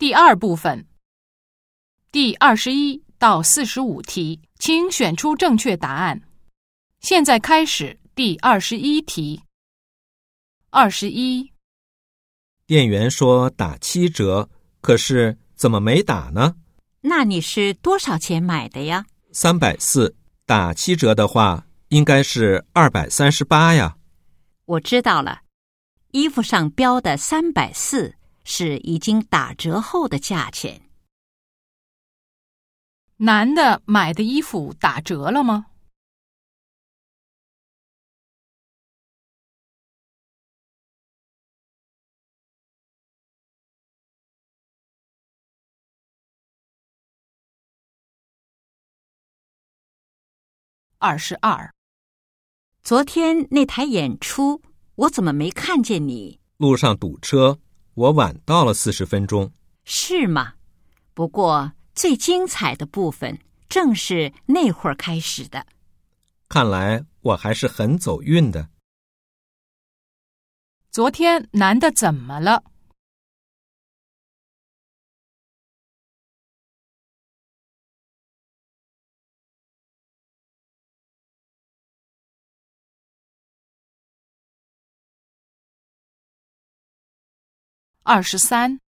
第二部分，第二十一到四十五题，请选出正确答案。现在开始第二十一题。二十一，店员说打七折，可是怎么没打呢？那你是多少钱买的呀？三百四，打七折的话应该是二百三十八呀。我知道了，衣服上标的三百四是已经打折后的价钱。男的买的衣服打折了吗？二十二，昨天那台演出，我怎么没看见你？路上堵车，我晚到了四十分钟。是吗？不过最精彩的部分正是那会儿开始的。看来我还是很走运的。昨天男的怎么了？二十三，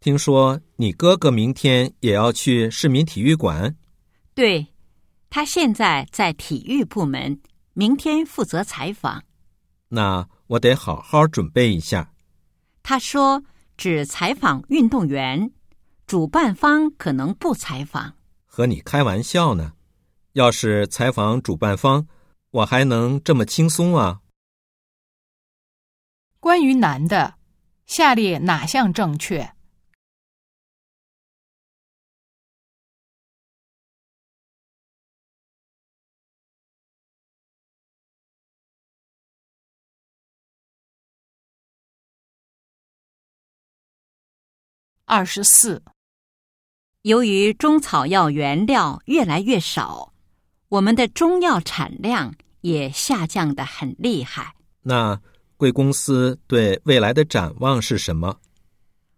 听说你哥哥明天也要去市民体育馆，对，他现在在体育部门，明天负责采访。那我得好好准备一下。他说只采访运动员，主办方可能不采访。和你开玩笑呢，要是采访主办方，我还能这么轻松啊？关于男的。下列哪项正确？二十四。由于中草药原料越来越少，我们的中药产量也下降的很厉害。那。贵公司对未来的展望是什么？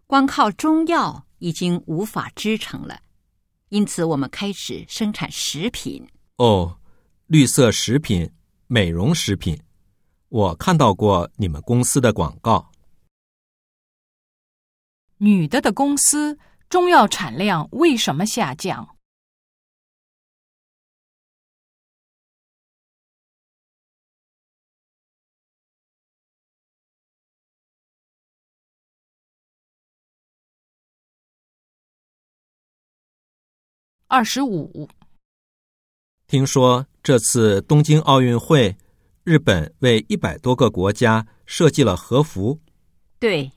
光靠中药已经无法支撑了，因此我们开始生产食品。哦，绿色食品、美容食品，我看到过你们公司的广告。女的的公司中药产量为什么下降？二十五。听说这次东京奥运会，日本为一百多个国家设计了和服。对，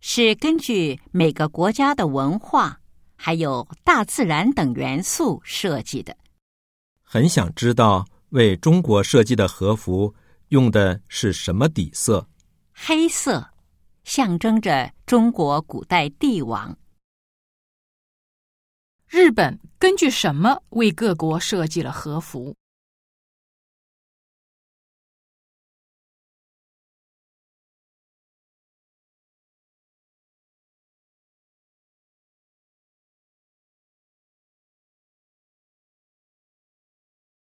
是根据每个国家的文化还有大自然等元素设计的。很想知道为中国设计的和服用的是什么底色？黑色，象征着中国古代帝王。日本根据什么为各国设计了和服？